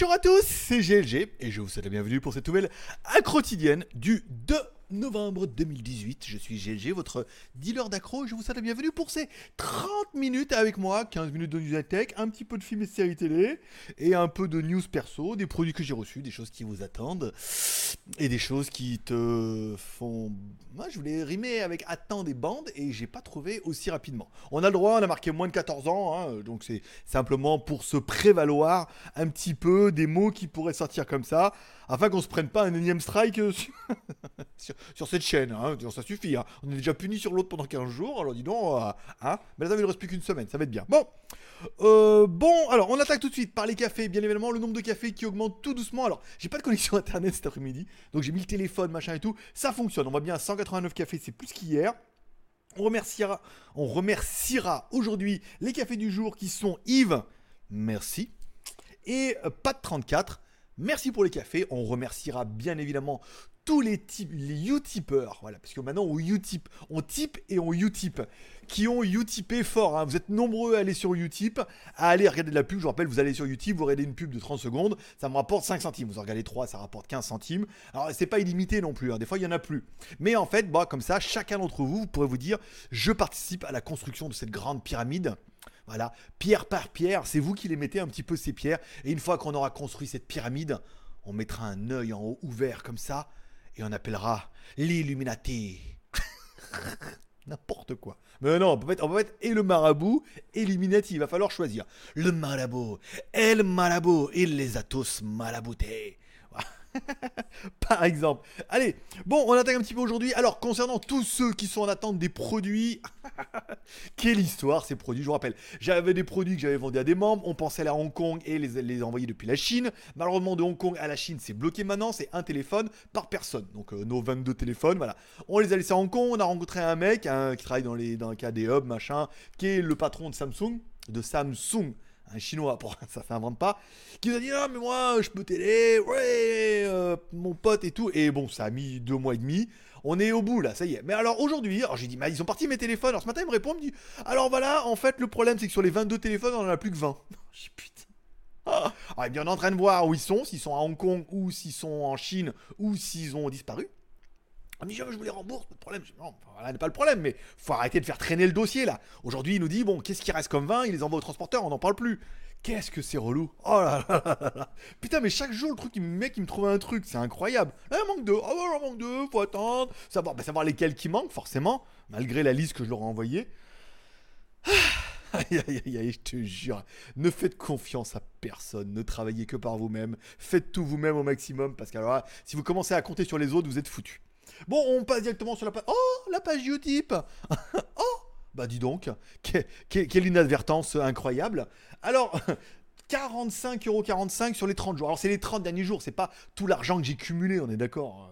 Bonjour à tous, c'est GLG et je vous souhaite la bienvenue pour cette nouvelle quotidienne du 2 novembre 2018. Je suis GLG, votre dealer d'accro. Je vous souhaite la bienvenue pour ces 30 minutes avec moi, 15 minutes de news tech, un petit peu de films et séries télé et un peu de news perso, des produits que j'ai reçus, des choses qui vous attendent et des choses qui te font. Moi, je voulais rimer avec attend des bandes et j'ai pas trouvé aussi rapidement. On a le droit, on a marqué moins de 14 ans, hein, donc c'est simplement pour se prévaloir un petit peu des mots qui pourraient sortir comme ça afin qu'on se prenne pas un énième strike sur, sur, cette chaîne. Hein. Ça suffit. Hein. On est déjà puni sur l'autre pendant 15 jours. Alors dis donc, euh, hein. mais il ne reste plus qu'une semaine. Ça va être bien. Bon. Euh, bon, alors on attaque tout de suite par les cafés. Bien évidemment, le nombre de cafés qui augmente tout doucement. Alors, j'ai pas de connexion internet cet après-midi, donc j'ai mis le téléphone, machin et tout. Ça fonctionne. On voit bien 189 cafés, c'est plus qu'hier. On remerciera, on remerciera aujourd'hui les cafés du jour qui sont Yves, merci, et Pat34, Merci pour les cafés. On remerciera bien évidemment tous les, types, les Utipeurs, voilà, parce que maintenant on Utip, on type et on Utip, qui ont Utipé fort. Hein. Vous êtes nombreux à aller sur Utip, à aller regarder de la pub. Je vous rappelle, vous allez sur Utip, vous regardez une pub de 30 secondes, ça me rapporte 5 centimes. Vous en regardez 3, ça rapporte 15 centimes. Alors c'est pas illimité non plus, hein. des fois il y en a plus. Mais en fait, bah, comme ça, chacun d'entre vous, vous pourrez vous dire, je participe à la construction de cette grande pyramide. Voilà, pierre par pierre, c'est vous qui les mettez un petit peu ces pierres. Et une fois qu'on aura construit cette pyramide, on mettra un œil en haut ouvert comme ça, et on appellera l'Illuminati. N'importe quoi. Mais non, on peut, mettre, et le marabout et. Il va falloir choisir. Le marabout. Et le marabout. Il les a tous maraboutés. Par exemple. Allez, bon, on attaque un petit peu aujourd'hui. Alors, concernant tous ceux qui sont en attente des produits, quelle histoire ces produits. Je vous rappelle, j'avais des produits que j'avais vendus à des membres. On pensait aller à Hong Kong et les, envoyer depuis la Chine. Malheureusement, de Hong Kong à la Chine, c'est bloqué maintenant. C'est un téléphone par personne. Donc, euh, nos 22 téléphones, voilà. On les a laissés à Hong Kong. On a rencontré un mec qui travaille dans, les, dans le cas des hubs, machin, qui est le patron de Samsung. De Samsung un chinois, pour ça s'invente pas, qui nous a dit non mais moi je peux t'aider, ouais, euh, mon pote et tout. Et bon, ça a mis deux mois et demi. On est au bout là, ça y est. Mais alors aujourd'hui, alors j'ai dit, mais ils sont partis mes téléphones. Alors ce matin, il me répond, il me dit, alors voilà, en fait, le problème c'est que sur les 22 téléphones, on en a plus que 20. J'ai putain. Ah, ah bien, on est en train de voir où ils sont, s'ils sont à Hong Kong ou s'ils sont en Chine ou s'ils ont disparu. On dit, je vous les rembourse, pas de problème. Non, voilà n'est pas le problème, mais faut arrêter de faire traîner le dossier là. Aujourd'hui, il nous dit, bon, qu'est-ce qui reste comme 20 Il les envoie au transporteur, on n'en parle plus. Qu'est-ce que c'est relou? Oh là là là Putain, mais chaque jour, le truc, le mec, il me trouve un truc, c'est incroyable. un eh, manque de, oh un manque de, faut attendre. Savoir, bah, savoir lesquels qui manquent, forcément, malgré la liste que je leur ai envoyée. Aïe aïe aïe aïe, je te jure, ne faites confiance à personne, ne travaillez que par vous-même, faites tout vous-même au maximum, parce que alors si vous commencez à compter sur les autres, vous êtes foutus. Bon, on passe directement sur la page. Oh, la page Utip Oh Bah dis donc, quelle inadvertance incroyable. Alors, 45,45€ sur les 30 jours. Alors c'est les 30 derniers jours, c'est pas tout l'argent que j'ai cumulé, on est d'accord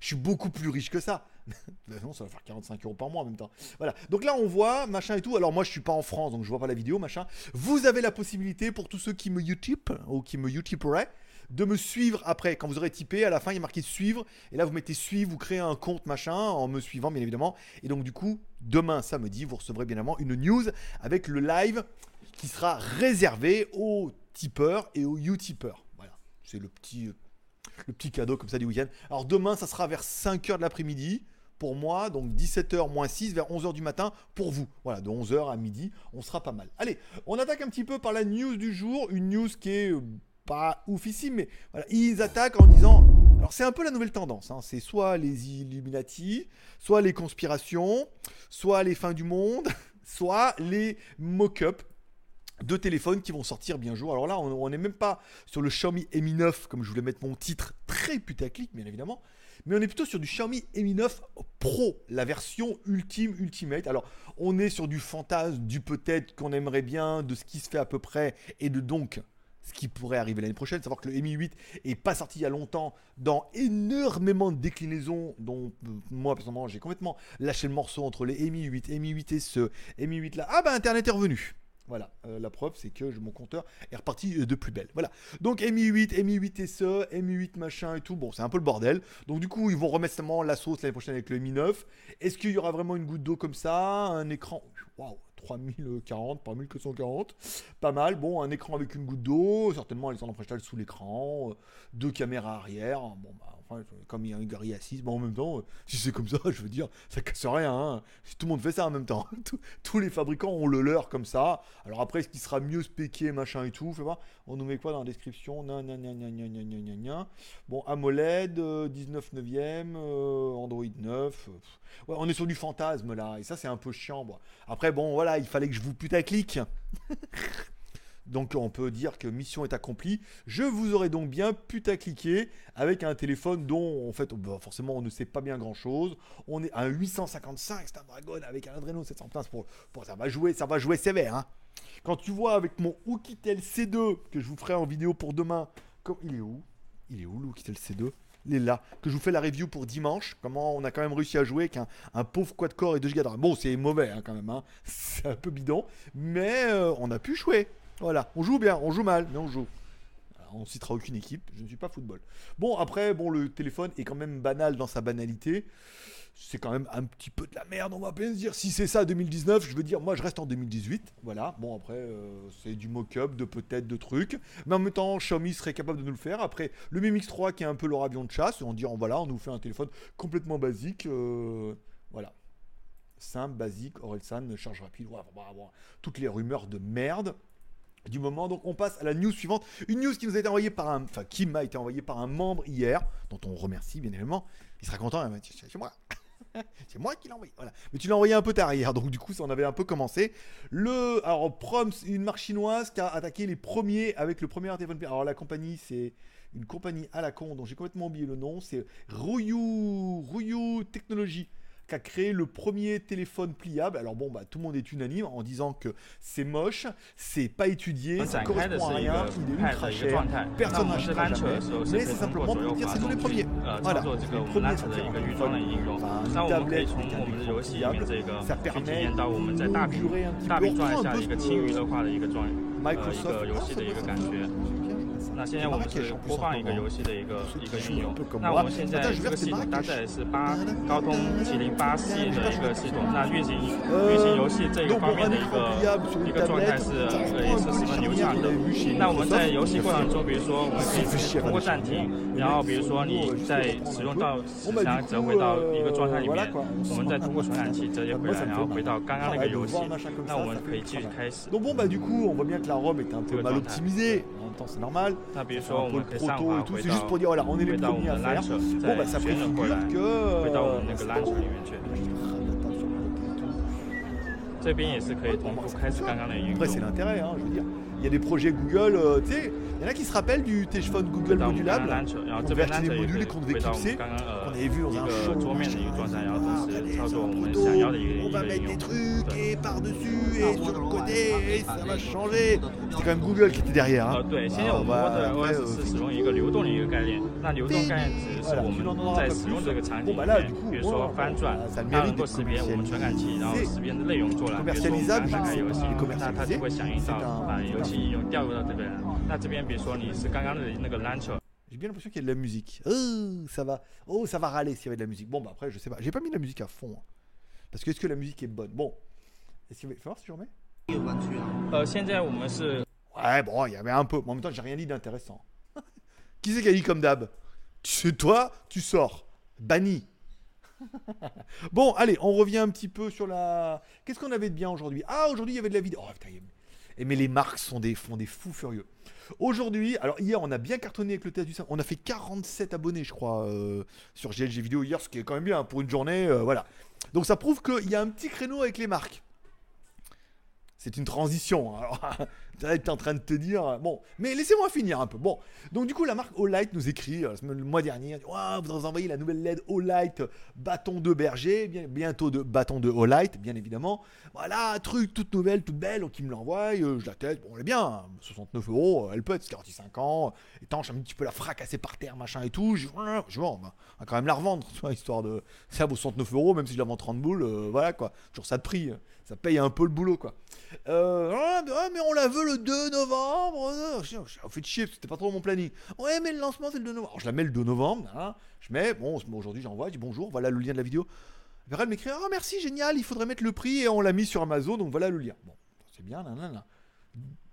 je suis beaucoup plus riche que ça. non, ça va faire 45 euros par mois en même temps. Voilà. Donc là, on voit, machin et tout. Alors moi, je suis pas en France, donc je vois pas la vidéo, machin. Vous avez la possibilité, pour tous ceux qui me YouTube, ou qui me YouTuberaient, de me suivre après. Quand vous aurez typé, à la fin, il y a marqué suivre. Et là, vous mettez suivre, vous créez un compte machin en me suivant, bien évidemment. Et donc, du coup, demain, samedi, vous recevrez bien évidemment une news avec le live qui sera réservé aux tipeurs et aux utipeurs. Voilà. C'est le petit, le petit cadeau comme ça du week-end. Alors, demain, ça sera vers 5h de l'après-midi pour moi, donc 17h moins 6 vers 11h du matin pour vous. Voilà, de 11h à midi, on sera pas mal. Allez, on attaque un petit peu par la news du jour, une news qui est euh, pas oufissime, mais ils attaquent en disant. Alors c'est un peu la nouvelle tendance, hein. c'est soit les Illuminati, soit les conspirations, soit les fins du monde, soit les mock-ups de téléphones qui vont sortir bien jour. Alors là, on n'est même pas sur le Xiaomi Mi 9, comme je voulais mettre mon titre, très putaclic, bien évidemment. Mais on est plutôt sur du Xiaomi Mi 9 Pro, la version ultime, ultimate. Alors, on est sur du fantasme, du peut-être qu'on aimerait bien, de ce qui se fait à peu près, et de donc ce qui pourrait arriver l'année prochaine. Savoir que le Mi 8 est pas sorti il y a longtemps dans énormément de déclinaisons dont euh, moi personnellement j'ai complètement lâché le morceau entre les Mi 8, Mi 8 et ce Mi 8 là. Ah bah internet est revenu. Voilà, euh, la preuve c'est que mon compteur est reparti euh, de plus belle. Voilà. Donc Mi 8, Mi 8 SE, Mi 8 machin et tout. Bon, c'est un peu le bordel. Donc du coup, ils vont remettre seulement la sauce l'année prochaine avec le Mi 9. Est-ce qu'il y aura vraiment une goutte d'eau comme ça Un écran? Waouh 3040 par 1440. Pas mal. Bon, un écran avec une goutte d'eau, certainement Alexandre Prestal sous l'écran, euh, deux caméras arrière. Bon, bah, enfin, comme il y a une galerie assise, bon, en même temps, euh, si c'est comme ça, je veux dire, ça casse rien. Hein. Si tout le monde fait ça en même temps, tous les fabricants ont le leur comme ça. Alors après, est-ce qu'il sera mieux spéqué, machin et tout Fais voir. On nous met quoi dans la description Bon, AMOLED, 19 neuvième, Android 9. Ouais, on est sur du fantasme là, et ça c'est un peu chiant. Après, bon, voilà, il fallait que je vous putaclique. Donc on peut dire que mission est accomplie. Je vous aurais donc bien putacliqué avec un téléphone dont en fait bah, forcément on ne sait pas bien grand chose. On est à un 855 Snapdragon avec un Adreno 715 pour, pour ça va jouer, ça va jouer sévère. Hein. Quand tu vois avec mon Oukitel C2 que je vous ferai en vidéo pour demain, il est où? Il est où l'Oukitel C2 il. Que je vous fais la review pour dimanche. Comment on a quand même réussi à jouer avec un, pauvre quad-core et 2 Go de. Bon, c'est mauvais hein, quand même. Hein. C'est un peu bidon. Mais euh, on a pu jouer. Voilà. On joue bien, on joue mal, mais on joue. On citera aucune équipe. Je ne suis pas football. Bon, après, bon, le téléphone est quand même banal dans sa banalité c'est quand même un petit peu de la merde, on va bien se dire. Si c'est ça 2019, je veux dire, moi je reste en 2018. Voilà, bon après, euh, c'est du mock-up, de peut-être de trucs. Mais en même temps, Xiaomi serait capable de nous le faire. Après, le Mi Mix 3 qui est un peu leur avion de chasse, on dit, voilà, on nous fait un téléphone complètement basique. Euh, voilà. Simple, basique, Orelsan, charge rapide. Voilà, toutes les rumeurs de merde du moment. Donc on passe à la news suivante. Une news qui nous a été envoyée par un, enfin qui m'a été envoyée par un membre hier, dont on remercie bien évidemment. Il sera content. C'est moi. c'est moi qui l'ai envoyé. Voilà. Mais tu l'as envoyé un peu tard hier, donc du coup, ça en avait un peu commencé. Le, alors, Proms, une marque chinoise qui a attaqué les premiers avec le premier téléphone. Alors, la compagnie, c'est une compagnie à la con dont j'ai complètement oublié le nom. C'est Ruyu, Ruyu Technology qui a créé le premier téléphone pliable. Alors bon, bah, tout le monde est unanime en disant que c'est moche, c'est pas étudié, ça correspond à rien, il est ultra cher, personne n'achètera jamais, mais c'est simplement pour dire c'est nous les premiers. Voilà, les premiers sortir un téléphone, enfin, une tablette un écran pliable, ça permet d'inaugurer un petit peu, un peu ce Microsoft 那现在我们是播放一个游戏的一个一个应用。那我们现在这个系统搭载的是八高通麒麟八系的一个系统。那运行运行游戏这一方面的一个一个状态是呃也是十分流畅的。那我们在游戏过程中，比如说我们可以通过暂停，然后比如说你在使用到时想折回到一个状态里面，我们再通过传感器折叠回来，然后回到刚刚那个游戏，那我们可以继续开始。Donc bon bah du coup on voit bien que la ROM est un peu mal optimisée. En même temps c'est normal. 那比如说我们可以上滑回到回到我们的 launcher，再旋转过来，回到我们那个 launcher 里面去。这边也是可以同步开始刚刚的应用。Après c'est l'intérêt, hein, je veux dire. Il y a des projets Google, euh, tu sais, il y en a qui se rappellent du téléphone Google modulable. On devait acheter des modules qu'on devait clipser. On avait vu dans un show. On va mettre des trucs et par-dessus et sur le côté et ça va changer. C'était quand même Google qui était derrière. Hein. 对，现在我们 OS 是使用一个流动的一个概念。那流动概念指的是我们在使用这个场景里面，比如说翻转，它能够识别我们传感器，然后识别的内容做了。比如说我们刚打开游戏，那它就会响应到把游戏。 J'ai bien l'impression qu'il y a de la musique. Oh, ça va. Oh, ça va râler s'il y avait de la musique. Bon, bah après, je sais pas. J'ai pas mis la musique à fond. Hein. Parce que est-ce que la musique est bonne? Bon. Est-ce qu'il va si je remets Ouais, bon, il y avait un peu. Mais en même temps, j'ai rien dit d'intéressant. qui c'est qui a dit comme d'hab? C'est toi, tu sors. Banni. bon, allez, on revient un petit peu sur la. Qu'est-ce qu'on avait de bien aujourd'hui? Ah, aujourd'hui, il y avait de la vidéo. Oh, putain, mais les marques sont des, font des fous furieux. Aujourd'hui, alors hier, on a bien cartonné avec le test du 5. On a fait 47 abonnés, je crois, euh, sur GLG Vidéo hier, ce qui est quand même bien pour une journée. Euh, voilà. Donc ça prouve qu'il y a un petit créneau avec les marques. C'est une transition. Hein. Alors, tu es en train de te dire. Bon, mais laissez-moi finir un peu. Bon, donc du coup, la marque Olight nous écrit euh, le mois dernier wow, Vous envoyez la nouvelle LED Olight bâton de berger, bien, bientôt de bâton de Olight, bien évidemment. Voilà, truc toute nouvelle, toute belle, qui me l'envoie. Euh, je la teste. Bon, elle est bien, 69 hein. euros. Euh, elle peut être garantie 5 ans, étanche, un petit peu la fracasser par terre, machin et tout. Je, je on va quand même la revendre, histoire de. Ça vaut 69 euros, même si je la vends 30 boules. voilà quoi, toujours ça de prix ça paye un peu le boulot, quoi. Euh, ah, ah, mais on la veut le 2 novembre. J'ai fait de chier, c'était pas trop mon planning. Ouais, mais le lancement, c'est le 2 novembre. Alors, je la mets le 2 novembre, hein. je mets, bon, aujourd'hui j'envoie, je dis bonjour, voilà le lien de la vidéo. elle m'écrit Ah, merci, génial, il faudrait mettre le prix et on l'a mis sur Amazon, donc voilà le lien. Bon, c'est bien, là.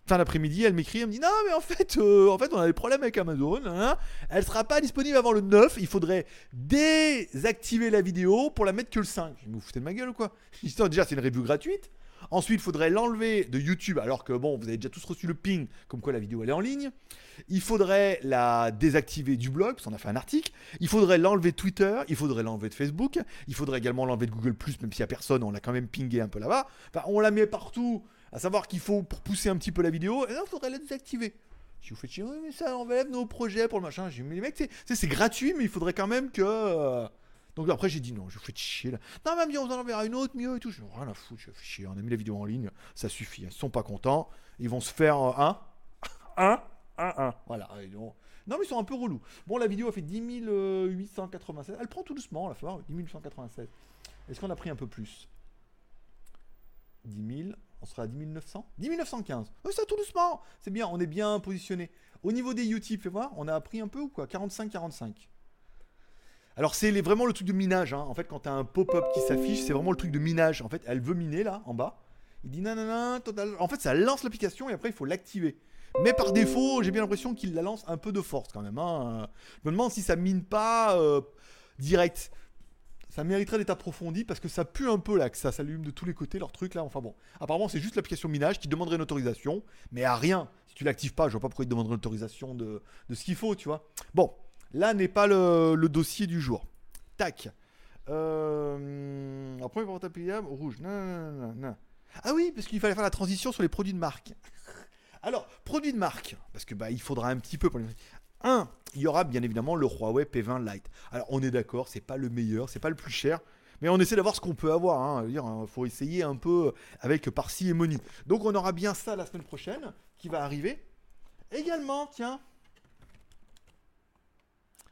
Fin d'après-midi, elle m'écrit, elle me dit Non, mais en fait, euh, en fait on a des problèmes avec Amazon. Elle sera pas disponible avant le 9. Il faudrait désactiver la vidéo pour la mettre que le 5. Je me foutez de ma gueule ou quoi? Déjà, c'est une review gratuite. Ensuite, il faudrait l'enlever de YouTube, alors que bon, vous avez déjà tous reçu le ping, comme quoi la vidéo elle est en ligne. Il faudrait la désactiver du blog, parce qu'on a fait un article. Il faudrait l'enlever de Twitter. Il faudrait l'enlever de Facebook. Il faudrait également l'enlever de Google, même s'il n'y a personne, on l'a quand même pingé un peu là-bas. Enfin, on la met partout, à savoir qu'il faut pour pousser un petit peu la vidéo, et là, il faudrait la désactiver. Si vous faites chier, oui, mais ça enlève nos projets pour le machin. Dis, mais les mecs, c'est gratuit, mais il faudrait quand même que. Euh, donc après, j'ai dit non, je vous fais chier là. Non, même bien, on en enverra une autre, mieux et tout. Je dis rien à foutre, je fais chier. On a mis la vidéo en ligne, ça suffit. Ils sont pas contents. Ils vont se faire euh, un. Un. Un. Un. Voilà. Non, mais ils sont un peu relous. Bon, la vidéo a fait 10 896. Elle prend tout doucement, la fois, 10 896. Est-ce qu'on a pris un peu plus? 10 000. On sera à 10 900 10 915. Oh, ça tout doucement. C'est bien, on est bien positionné. Au niveau des Utip, fais voir, on a pris un peu ou quoi? 45-45. Alors c'est vraiment le truc de minage. Hein. En fait, quand tu as un pop-up qui s'affiche, c'est vraiment le truc de minage. En fait, elle veut miner là, en bas. Il dit nanana, total. En fait, ça lance l'application et après, il faut l'activer. Mais par défaut, j'ai bien l'impression qu'il la lance un peu de force quand même. Hein. Je me demande si ça mine pas euh, direct. Ça mériterait d'être approfondi parce que ça pue un peu là, que ça s'allume de tous les côtés, leur truc là. Enfin bon, apparemment c'est juste l'application minage qui demanderait une autorisation, mais à rien. Si tu l'actives pas, je vois pas pourquoi il demanderait une autorisation de, de ce qu'il faut, tu vois. Bon, Là n'est pas le, dossier du jour. Tac. Euh, après, appuyable, rouge. Non, non, Ah oui, parce qu'il fallait faire la transition sur les produits de marque. Alors, produits de marque, parce que bah, il faudra un petit peu pour les. Un, il y aura bien évidemment le Huawei P20 Lite. Alors, on est d'accord, c'est pas le meilleur, c'est pas le plus cher, mais on essaie d'avoir ce qu'on peut avoir. Hein. Il hein, faut essayer un peu avec par-ci et moni. Donc, on aura bien ça la semaine prochaine qui va arriver. Également, tiens,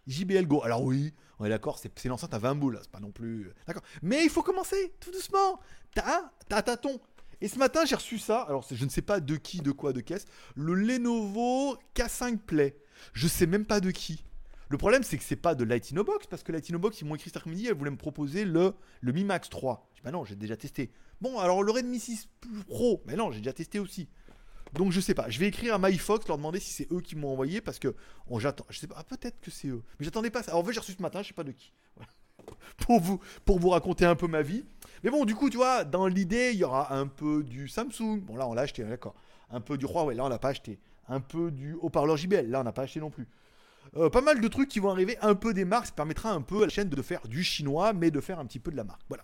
JBL Go. Alors oui, on est d'accord, c'est l'enceinte à 20 boules, c'est pas non plus. D'accord. Mais il faut commencer, tout doucement. T'as, t'as tâton. Et ce matin, j'ai reçu ça. Alors, je ne sais pas de qui, de quoi, de caisse. Le Lenovo K5 Play. Je sais même pas de qui. Le problème, c'est que c'est pas de Box parce que Box ils m'ont écrit cet après-midi, elle voulait me proposer le, le Mi Max 3. Je dis, bah non, j'ai déjà testé. Bon, alors le Redmi 6 Pro, mais non, j'ai déjà testé aussi. Donc je sais pas. Je vais écrire à MyFox, leur demander si c'est eux qui m'ont envoyé parce que on j'attends. Je sais pas. Ah, peut-être que c'est eux. Mais j'attendais pas ça. Alors en fait j'ai reçu ce matin, je sais pas de qui. pour vous pour vous raconter un peu ma vie. Mais bon, du coup, tu vois, dans l'idée, il y aura un peu du Samsung. Bon là on l'a acheté, d'accord. Un peu du Huawei, là on l'a pas acheté. Un peu du haut-parleur JBL, là on n'a pas acheté non plus. Euh, pas mal de trucs qui vont arriver, un peu des marques, ça permettra un peu à la chaîne de faire du chinois, mais de faire un petit peu de la marque. Voilà.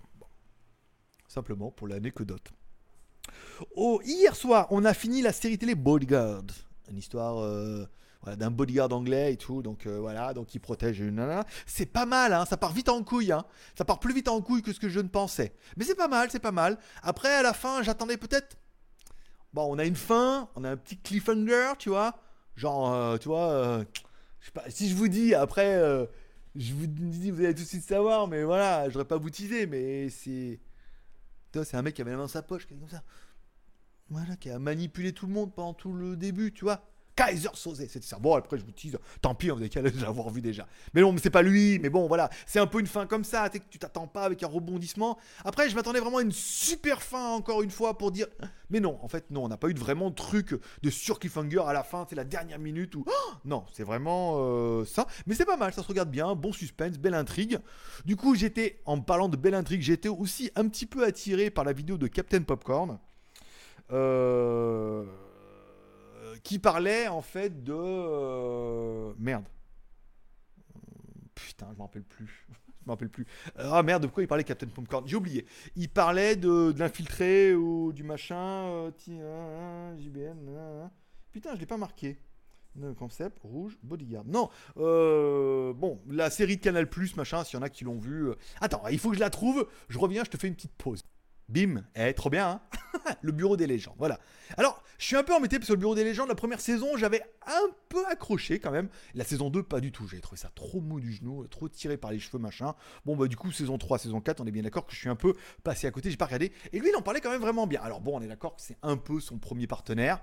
Simplement pour l'anecdote. Oh, hier soir, on a fini la série télé Bodyguard. Une histoire euh, d'un bodyguard anglais et tout. Donc euh, voilà, donc il protège une nana. C'est pas mal, hein, ça part vite en couille. Hein. Ça part plus vite en couille que ce que je ne pensais. Mais c'est pas mal, c'est pas mal. Après, à la fin, j'attendais peut-être. Bon, on a une fin, on a un petit cliffhanger, tu vois. Genre, euh, tu vois, je sais pas, si je vous dis après, je vous dis, vous allez tout de suite savoir, mais voilà, je pas vous teaser, mais c'est c'est un mec qui avait la main dans sa poche, comme ça. Voilà, qui a manipulé tout le monde pendant tout le début, tu vois. Kaiser Sosé, c'était ça. Bon, après, je vous tease, tant pis, on est qu'à l'avoir vu déjà. Mais non, mais c'est pas lui, mais bon, voilà. C'est un peu une fin comme ça, tu t'attends pas avec un rebondissement. Après, je m'attendais vraiment à une super fin, encore une fois, pour dire. Mais non, en fait, non, on n'a pas eu de vraiment truc de sur à la fin, c'est la dernière minute où. non, c'est vraiment euh, ça. Mais c'est pas mal, ça se regarde bien, bon suspense, belle intrigue. Du coup, j'étais, en parlant de belle intrigue, j'étais aussi un petit peu attiré par la vidéo de Captain Popcorn. Euh qui parlait en fait de. Euh, merde. Putain, je m'en rappelle plus. je m'en rappelle plus. Ah merde, de quoi il parlait Captain Popcorn? J'ai oublié. Il parlait de, l'infiltré ou du machin. Euh, JBN. Putain, je l'ai pas marqué. Concept, rouge, bodyguard. Non, euh, bon, la série de Canal Plus, machin, s'il y en a qui l'ont vu. Attends, il faut que je la trouve. Je reviens, je te fais une petite pause. Bim, eh, trop bien, hein Le bureau des légendes, voilà. Alors, je suis un peu embêté parce que le bureau des légendes, la première saison, j'avais un peu accroché quand même. La saison 2, pas du tout. J'avais trouvé ça trop mou du genou, trop tiré par les cheveux, machin. Bon, bah, du coup, saison 3, saison 4, on est bien d'accord que je suis un peu passé à côté, j'ai pas regardé. Et lui, il en parlait quand même vraiment bien. Alors, bon, on est d'accord que c'est un peu son premier partenaire.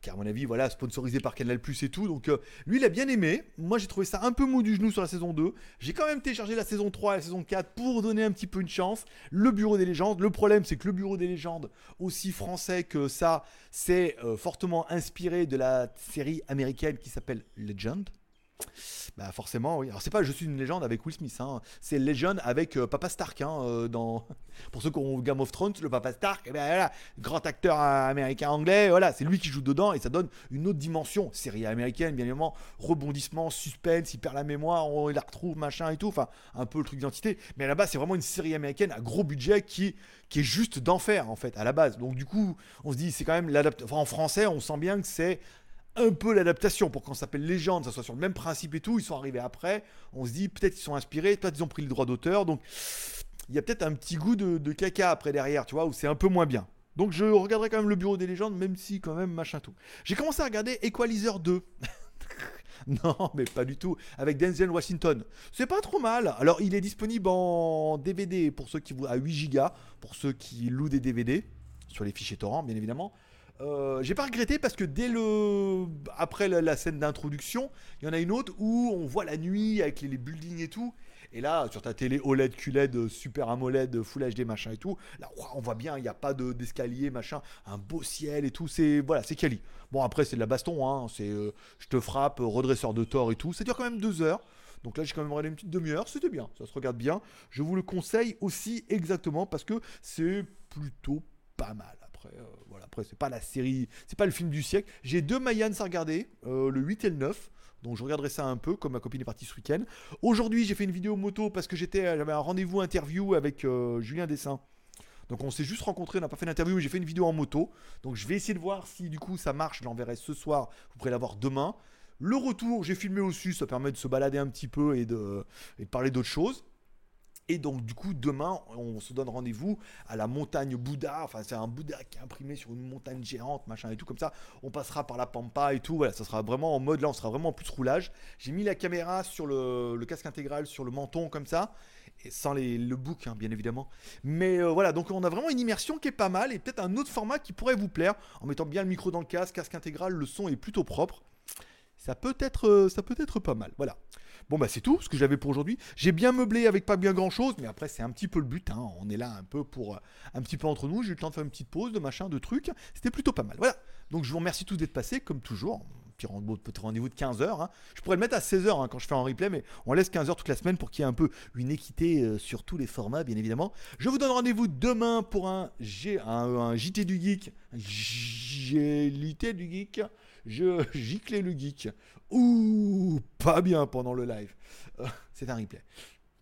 Qui à mon avis, voilà, sponsorisé par Canal Plus et tout. Donc euh, lui, il a bien aimé. Moi, j'ai trouvé ça un peu mou du genou sur la saison 2. J'ai quand même téléchargé la saison 3 et la saison 4 pour donner un petit peu une chance. Le Bureau des légendes. Le problème, c'est que le Bureau des légendes, aussi français que ça, c'est euh, fortement inspiré de la série américaine qui s'appelle Legend. Bah forcément, oui. Alors c'est pas Je suis une légende avec Will Smith, hein. c'est Legend avec euh, Papa Stark. Hein, euh, dans... Pour ceux qui ont Game of Thrones, le Papa Stark, eh ben, grand acteur américain-anglais, voilà, c'est lui qui joue dedans et ça donne une autre dimension. Série américaine, bien évidemment, rebondissement, suspense, il perd la mémoire, on la retrouve, machin et tout, enfin un peu le truc d'identité. Mais là-bas, c'est vraiment une série américaine à gros budget qui, qui est juste d'enfer en fait, à la base. Donc du coup, on se dit, c'est quand même l'adaptation. en français, on sent bien que c'est un peu l'adaptation pour qu'on s'appelle Légende, ça soit sur le même principe et tout. Ils sont arrivés après. On se dit peut-être qu'ils sont inspirés, peut-être ils ont pris le droit d'auteur. Donc il y a peut-être un petit goût de, caca après derrière, tu vois, où c'est un peu moins bien. Donc je regarderai quand même le bureau des légendes, même si quand même machin tout. J'ai commencé à regarder Equalizer 2. non, mais pas du tout. Avec Denzel Washington. C'est pas trop mal. Alors il est disponible en DVD pour ceux qui à 8 Go, pour ceux qui louent des DVD sur les fichiers torrent, bien évidemment. Euh, j'ai pas regretté parce que dès le après la, scène d'introduction, il y en a une autre où on voit la nuit avec les, buildings et tout. Et là, sur ta télé OLED, QLED, Super AMOLED, Full HD, machin et tout, là, on voit bien, il n'y a pas d'escalier, machin, un beau ciel et tout. C'est voilà, c'est quali. Bon, après, c'est de la baston, hein, c'est euh, je te frappe, redresseur de tort et tout. Ça dure quand même deux heures. Donc là, j'ai quand même regardé une petite demi-heure. C'était bien, ça se regarde bien. Je vous le conseille aussi exactement parce que c'est plutôt pas mal. Après, euh, voilà, après c'est pas la série, c'est pas le film du siècle. J'ai deux Mayans à regarder, euh, le 8 et le 9. Donc je regarderai ça un peu, comme ma copine est partie ce week-end. Aujourd'hui, j'ai fait une vidéo moto parce que j'étais, j'avais un rendez-vous interview avec euh, Julien Dessin. Donc on s'est juste rencontrés, on n'a pas fait d'interview, j'ai fait une vidéo en moto. Donc je vais essayer de voir si du coup ça marche. Je l'enverrai ce soir. Vous pourrez l'avoir demain. Le retour, j'ai filmé au-dessus, ça permet de se balader un petit peu et de, et de parler d'autres choses. Et donc, du coup, demain, on se donne rendez-vous à la montagne Bouddha. Enfin, c'est un Bouddha qui est imprimé sur une montagne géante, machin et tout comme ça. On passera par la Pampa et tout. Voilà, ça sera vraiment en mode là, on sera vraiment en plus roulage. J'ai mis la caméra sur le, casque intégral, sur le menton comme ça. Et sans le book, hein, bien évidemment. Mais euh, voilà, donc on a vraiment une immersion qui est pas mal et peut-être un autre format qui pourrait vous plaire en mettant bien le micro dans le casque, casque intégral, le son est plutôt propre. Ça peut être, euh, ça peut être pas mal. Voilà. Bon, bah c'est tout ce que j'avais pour aujourd'hui. J'ai bien meublé avec pas bien grand chose, mais après, c'est un petit peu le but. Hein. On est là un peu pour. Euh, un petit peu entre nous. J'ai eu le temps de faire une petite pause, de machin, de trucs. C'était plutôt pas mal. Voilà. Donc, je vous remercie tous d'être passés, comme toujours. Petit rendez-vous de 15h. Hein. Je pourrais le mettre à 16h hein, quand je fais en replay, mais on laisse 15h toute la semaine pour qu'il y ait un peu une équité euh, sur tous les formats, bien évidemment. Je vous donne rendez-vous demain pour un, G, un, JT du Geek. JT du Geek je giclais le geek. Ouh, pas bien pendant le live. Euh, c'est un replay.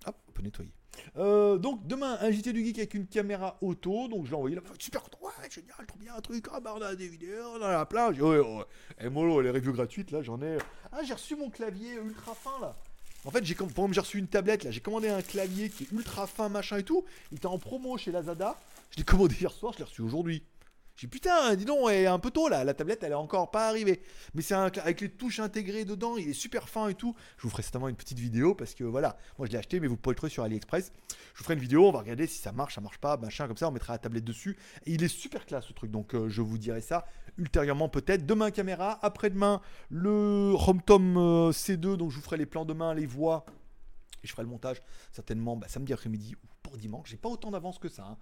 Hop, on peut nettoyer. Euh, donc demain, un JT du geek avec une caméra auto. Donc je l'ai envoyé là. Super content. Ouais, génial, trop bien, un truc. Ah, bah, on a des vidéos dans la plage. Ouais, ouais. Mollo, les reviews gratuites là, j'en ai. Ah, j'ai reçu mon clavier ultra fin là. En fait, j'ai j'ai reçu une tablette là, j'ai commandé un clavier qui est ultra fin, machin et tout. Il était en promo chez Lazada. Je l'ai commandé hier soir, je l'ai reçu aujourd'hui. J'ai putain, dis donc, est un peu tôt là, la tablette elle est encore pas arrivée. Mais c'est avec les touches intégrées dedans, il est super fin et tout. Je vous ferai certainement une petite vidéo parce que voilà, moi je l'ai acheté, mais vous pouvez le trouver sur AliExpress. Je vous ferai une vidéo, on va regarder si ça marche, ça marche pas, machin, comme ça, on mettra la tablette dessus. Et il est super classe ce truc, donc euh, je vous dirai ça ultérieurement peut-être. Demain caméra, après-demain le RomTom euh, C2, donc je vous ferai les plans demain, les voix. Et je ferai le montage certainement bah, samedi après-midi ou pour dimanche. J'ai pas autant d'avance que ça. Hein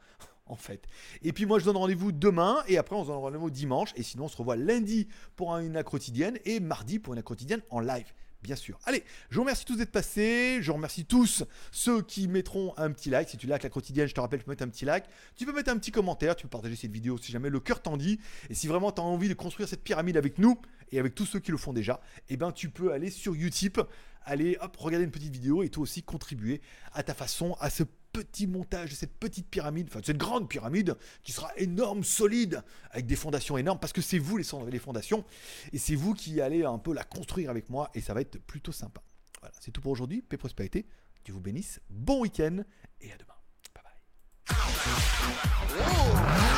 en fait. Et puis moi je donne rendez-vous demain et après on se donne rendez-vous dimanche et sinon on se revoit lundi pour une quotidienne et mardi pour une quotidienne en live. Bien sûr. Allez, je vous remercie tous d'être passés. Je remercie tous ceux qui mettront un petit like. Si tu likes la quotidienne, je te rappelle, tu peux mettre un petit like. Tu peux mettre un petit commentaire. Tu peux partager cette vidéo si jamais le cœur t'en dit. Et si vraiment tu as envie de construire cette pyramide avec nous et avec tous ceux qui le font déjà, eh ben tu peux aller sur Utip, aller hop, regarder une petite vidéo et toi aussi contribuer à ta façon à ce petit montage de cette petite pyramide, enfin de cette grande pyramide qui sera énorme, solide, avec des fondations énormes, parce que c'est vous les, les fondations, et c'est vous qui allez un peu la construire avec moi, et ça va être plutôt sympa. Voilà, c'est tout pour aujourd'hui. Paix prospérité. Dieu vous bénisse. Bon week-end et à demain. Bye bye.